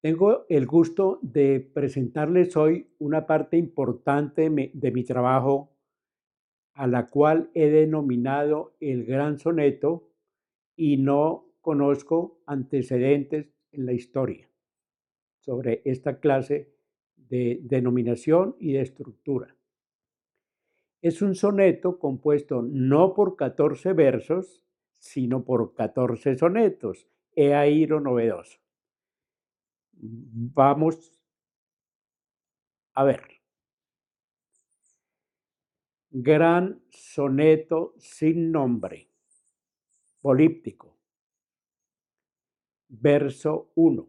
Tengo el gusto de presentarles hoy una parte importante de mi, trabajo a la cual he denominado el gran soneto y no conozco antecedentes en la historia sobre esta clase de denominación y de estructura. Es un soneto compuesto no por 14 versos, sino por 14 sonetos. He ahí lo novedoso. Vamos a ver. Gran soneto sin nombre, políptico. Verso 1.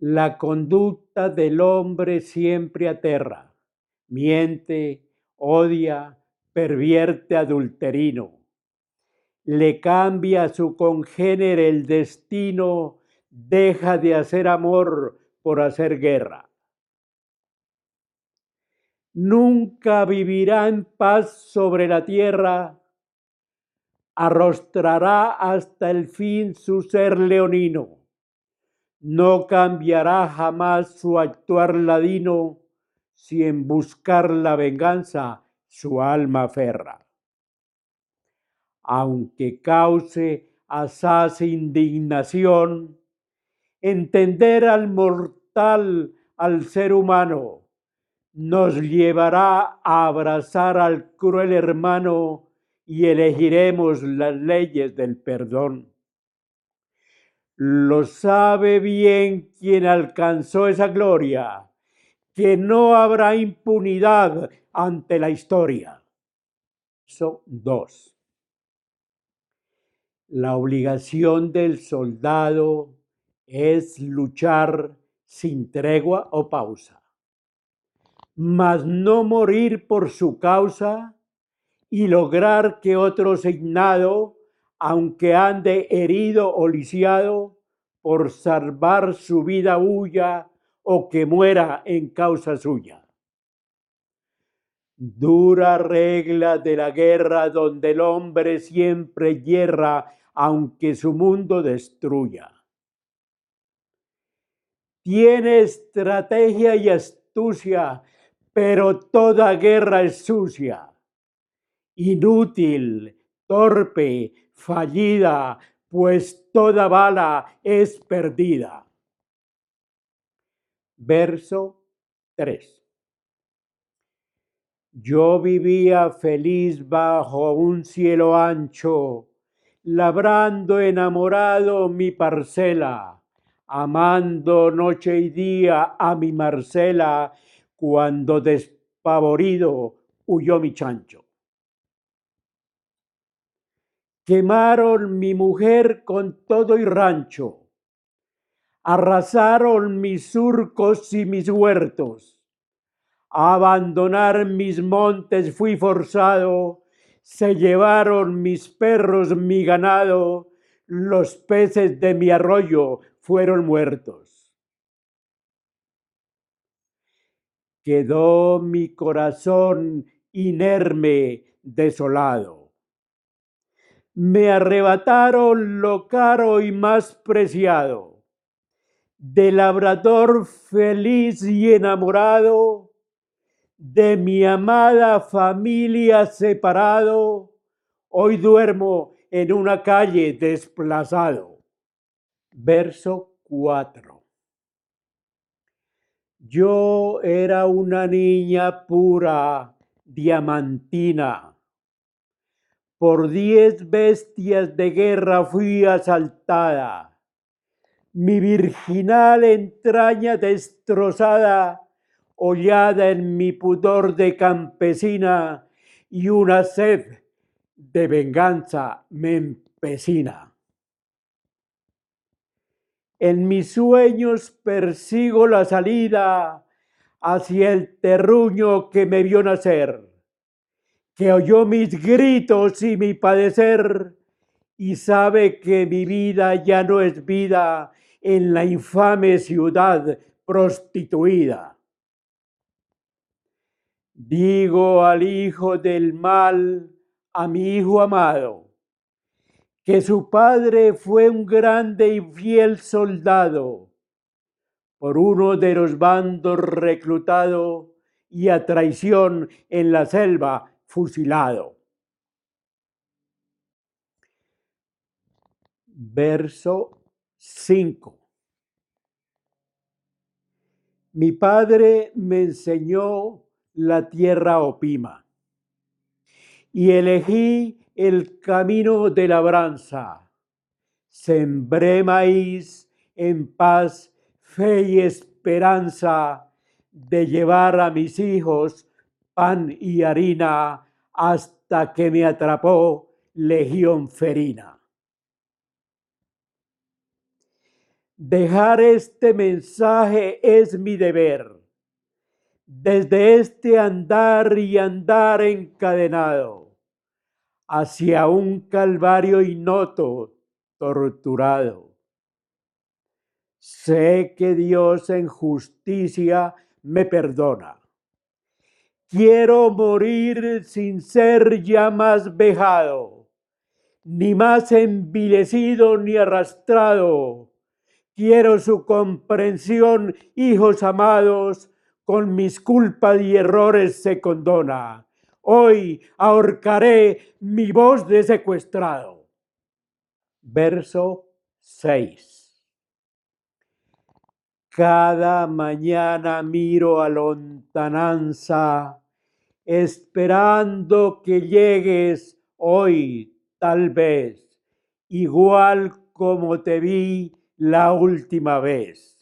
La conducta del hombre siempre aterra, miente, odia, pervierte adulterino. Le cambia a su congénere el destino, deja de hacer amor por hacer guerra. Nunca vivirá en paz sobre la tierra, arrostrará hasta el fin su ser leonino no cambiará jamás su actuar ladino si en buscar la venganza su alma ferra. Aunque cause asaz indignación, entender al mortal, al ser humano, nos llevará a abrazar al cruel hermano y elegiremos las leyes del perdón. Lo sabe bien quien alcanzó esa gloria, que no habrá impunidad ante la historia. Son dos. La obligación del soldado es luchar sin tregua o pausa, mas no morir por su causa y lograr que otro signado aunque ande herido o lisiado, por salvar su vida huya o que muera en causa suya. Dura regla de la guerra donde el hombre siempre hierra aunque su mundo destruya. Tiene estrategia y astucia, pero toda guerra es sucia, inútil, torpe, fallida, pues toda bala es perdida. Verso 3. Yo vivía feliz bajo un cielo ancho, labrando enamorado mi parcela, amando noche y día a mi Marcela, cuando despavorido huyó mi chancho. Quemaron mi mujer con todo y rancho. Arrasaron mis surcos y mis huertos. A abandonar mis montes fui forzado. Se llevaron mis perros, mi ganado. Los peces de mi arroyo fueron muertos. Quedó mi corazón inerme, desolado me arrebataron lo caro y más preciado. De labrador feliz y enamorado, de mi amada familia separado, hoy duermo en una calle desplazado. Verso 4. Yo era una niña pura, diamantina por diez bestias de guerra fui asaltada. Mi virginal entraña destrozada, hollada en mi pudor de campesina, y una sed de venganza me empecina. En mis sueños persigo la salida hacia el terruño que me vio nacer que oyó mis gritos y mi padecer y sabe que mi vida ya no es vida en la infame ciudad prostituida. Digo al hijo del mal, a mi hijo amado, que su padre fue un grande y fiel soldado, por uno de los bandos reclutado y a traición en la selva fusilado. Verso 5. Mi padre me enseñó la tierra opima y elegí el camino de labranza. Sembré maíz en paz, fe y esperanza de llevar a mis hijos pan y harina hasta que me atrapó legión ferina. Dejar este mensaje es mi deber. Desde este andar y andar encadenado hacia un calvario innoto, torturado. Sé que Dios en justicia me perdona. Quiero morir sin ser ya más vejado, ni más envilecido ni arrastrado Quiero su comprensión, hijos amados, con mis culpas y errores se condona. Hoy ahorcaré mi voz de secuestrado. Verso 6. Cada mañana miro a lontananza, esperando que llegues hoy, tal vez, igual como te vi la última vez.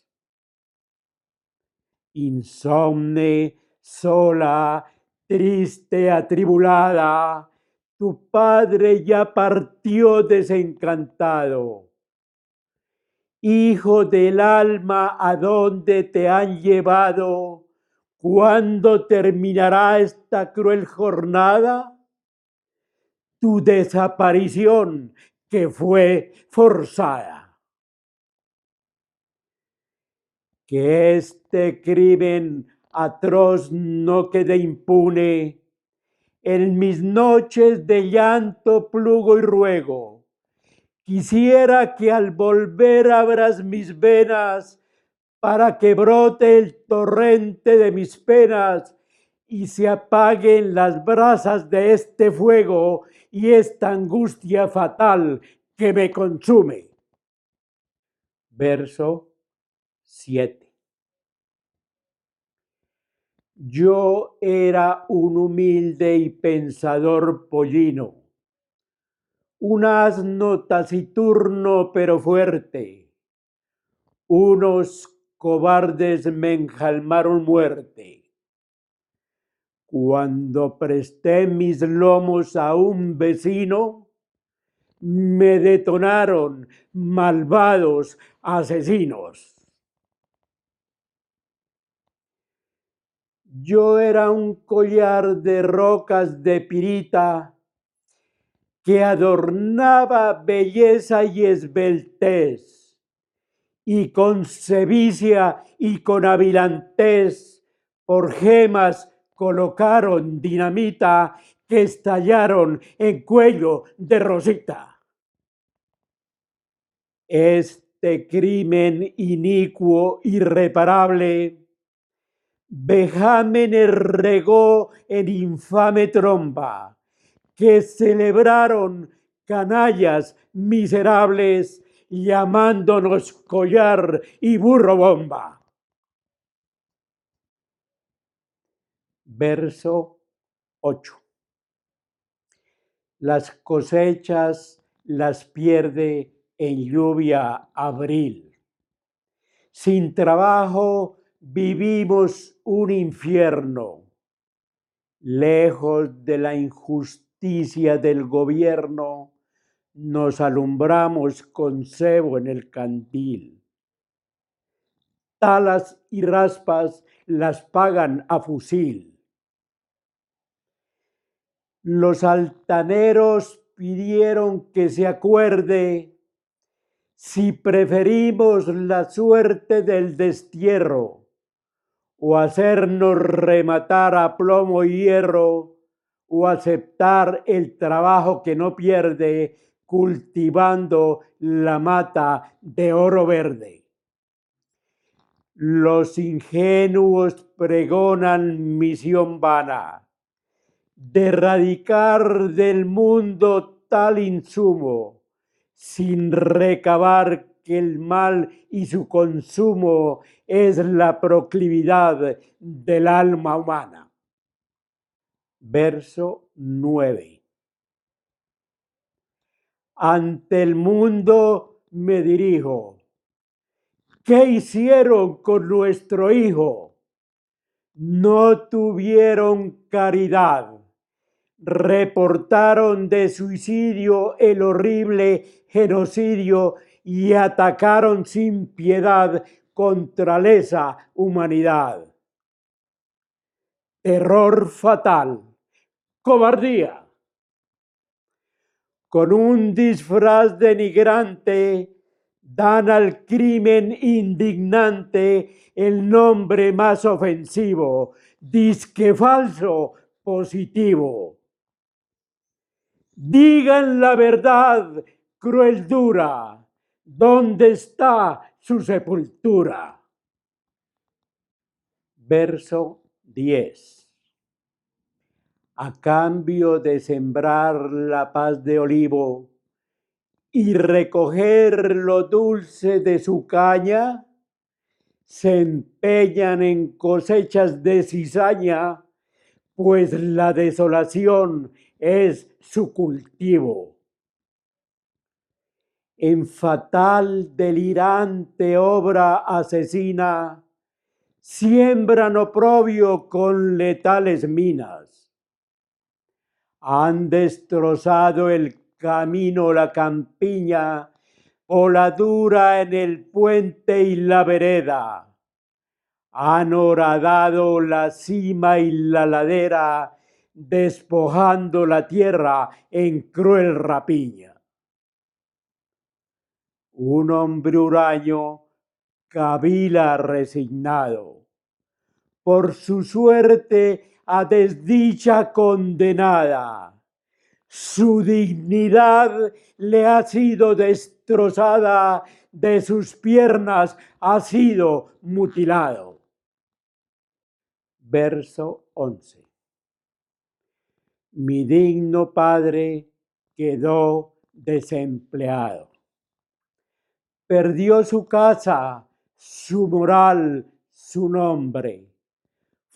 Insomne, sola, triste, atribulada, tu padre ya partió desencantado. Hijo del alma, ¿a dónde te han llevado? ¿Cuándo terminará esta cruel jornada? Tu desaparición que fue forzada. que este crimen atroz no quede impune. En mis noches de llanto, plugo y ruego, quisiera que al volver abras mis venas para que brote el torrente de mis penas y se apaguen las brasas de este fuego y esta angustia fatal que me consume. Verso 7. Yo era un humilde y pensador pollino, un asno taciturno pero fuerte. Unos cobardes me enjalmaron muerte. Cuando presté mis lomos a un vecino, me detonaron malvados asesinos. Yo era un collar de rocas de pirita que adornaba belleza y esbeltez, y con sevicia y con avilantez por gemas colocaron dinamita que estallaron en cuello de Rosita. Este crimen inicuo, irreparable, vejámenes regó en infame tromba, que celebraron canallas miserables llamándonos collar y burro bomba. Verso 8. Las cosechas las pierde en lluvia abril. Sin trabajo vivimos un infierno, lejos de la injusticia del gobierno, nos alumbramos con cebo en el cantil. Talas y raspas las pagan a fusil. Los altaneros pidieron que se acuerde si preferimos la suerte del destierro o hacernos rematar a plomo y hierro, o aceptar el trabajo que no pierde cultivando la mata de oro verde. Los ingenuos pregonan misión vana de erradicar del mundo tal insumo, sin recabar que el mal y su consumo es la proclividad del alma humana. Verso 9. Ante el mundo me dirijo. ¿Qué hicieron con nuestro hijo? No tuvieron caridad. Reportaron de suicidio el horrible genocidio y atacaron sin piedad contra lesa humanidad. Terror fatal, cobardía con un disfraz denigrante, dan al crimen indignante el nombre más ofensivo, disque falso positivo. Digan la verdad, cruel dura, ¿dónde está su sepultura? Verso 10 a cambio de sembrar la paz de olivo y recoger lo dulce de su caña, se empeñan en cosechas de cizaña, pues la desolación es su cultivo. En fatal, delirante obra asesina, siembran oprobio con letales minas han destrozado el camino, la campiña, o la dura en el puente y la vereda. Han horadado la cima y la ladera, despojando la tierra en cruel rapiña. Un hombre huraño cavila resignado. Por su suerte a desdicha condenada. Su dignidad le ha sido destrozada, de sus piernas ha sido mutilado. Verso 11. Mi digno padre quedó desempleado. Perdió su casa, su moral, su nombre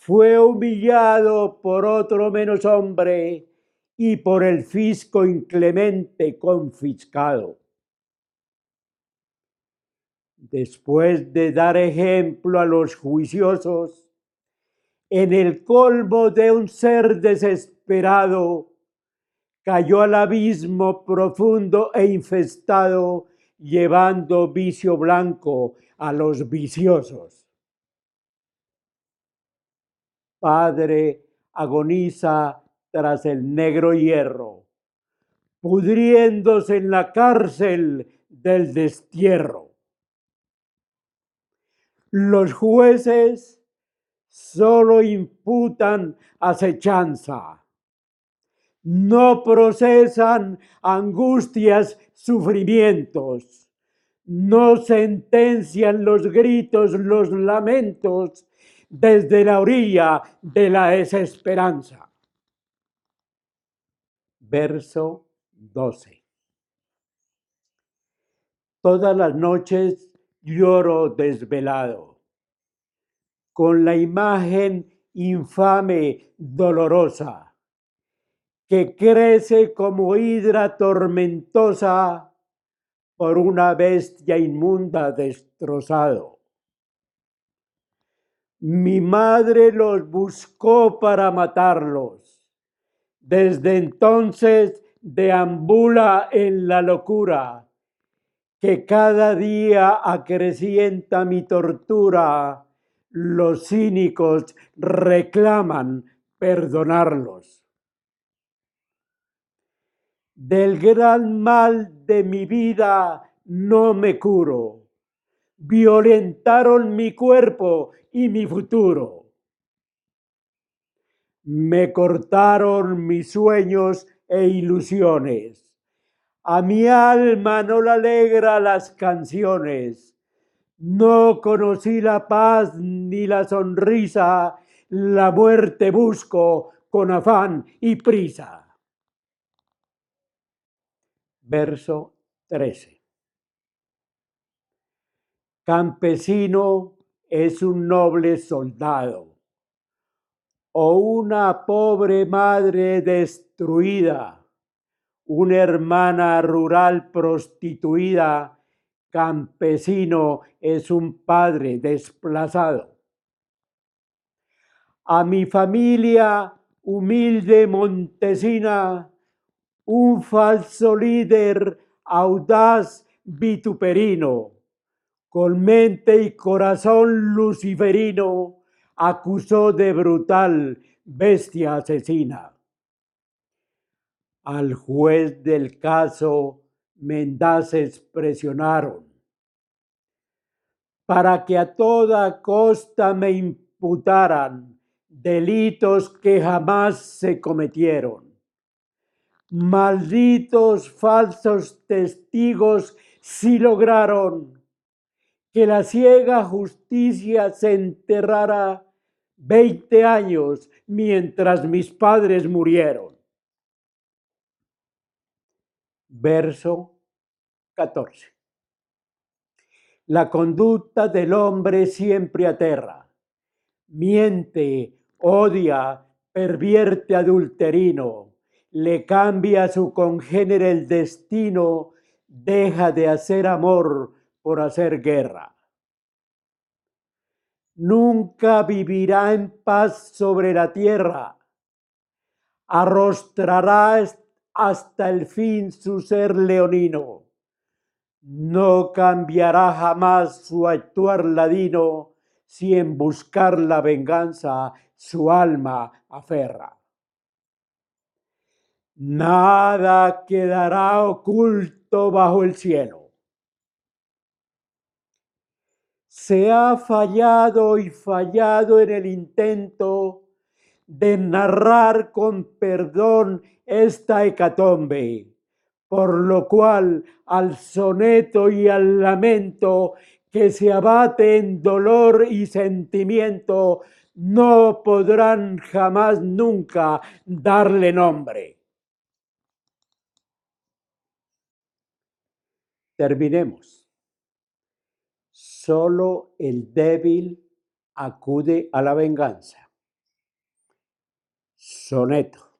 fue humillado por otro menos hombre y por el fisco inclemente confiscado. Después de dar ejemplo a los juiciosos, en el colmo de un ser desesperado, cayó al abismo profundo e infestado, llevando vicio blanco a los viciosos. Padre agoniza tras el negro hierro, pudriéndose en la cárcel del destierro. Los jueces solo imputan acechanza, no procesan angustias, sufrimientos, no sentencian los gritos, los lamentos, desde la orilla de la desesperanza. Verso 12. Todas las noches lloro desvelado, con la imagen infame, dolorosa, que crece como hidra tormentosa por una bestia inmunda destrozado mi madre los buscó para matarlos. Desde entonces deambula en la locura, que cada día acrecienta mi tortura. Los cínicos reclaman perdonarlos. Del gran mal de mi vida no me curo. Violentaron mi cuerpo y mi futuro. Me cortaron mis sueños e ilusiones. A mi alma no la alegra las canciones. No conocí la paz ni la sonrisa, la muerte busco con afán y prisa. Verso 13. Campesino es un noble soldado o una pobre madre destruida, una hermana rural prostituida, campesino es un padre desplazado. A mi familia humilde montesina, un falso líder audaz vituperino, con mente y corazón luciferino, acusó de brutal bestia asesina. Al juez del caso mendaces presionaron para que a toda costa me imputaran delitos que jamás se cometieron. Malditos falsos testigos si lograron que la ciega justicia se enterrara veinte años mientras mis padres murieron. Verso 14. La conducta del hombre siempre aterra, miente, odia, pervierte adulterino, le cambia a su congénere el destino, deja de hacer amor, por hacer guerra. Nunca vivirá en paz sobre la tierra. Arrostrará hasta el fin su ser leonino. No cambiará jamás su actuar ladino si en buscar la venganza su alma aferra. Nada quedará oculto bajo el cielo se ha fallado y fallado en el intento de narrar con perdón esta hecatombe, por lo cual al soneto y al lamento que se abate en dolor y sentimiento, no podrán jamás nunca darle nombre. Terminemos. Solo el débil acude a la venganza. Soneto.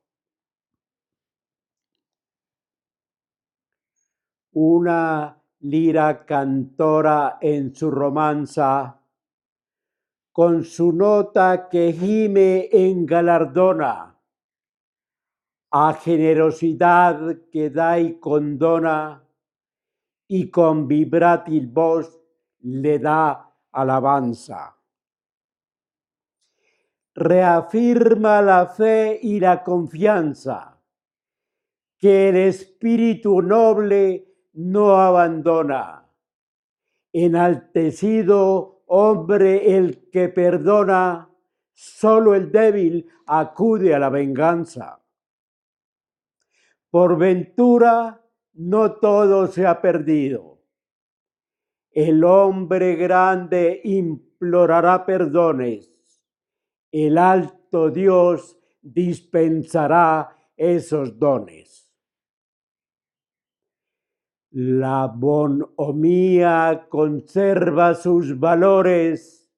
Una lira cantora en su romanza, con su nota que gime en galardona, a generosidad que da y condona, y con vibrátil voz le da alabanza. Reafirma la fe y la confianza que el espíritu noble no abandona. Enaltecido hombre el que perdona, solo el débil acude a la venganza. Por ventura, no todo se ha perdido el hombre grande implorará perdones. El alto Dios dispensará esos dones. La bonomía conserva sus valores.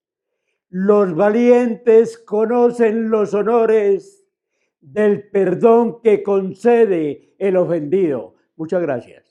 Los valientes conocen los honores del perdón que concede el ofendido. Muchas gracias.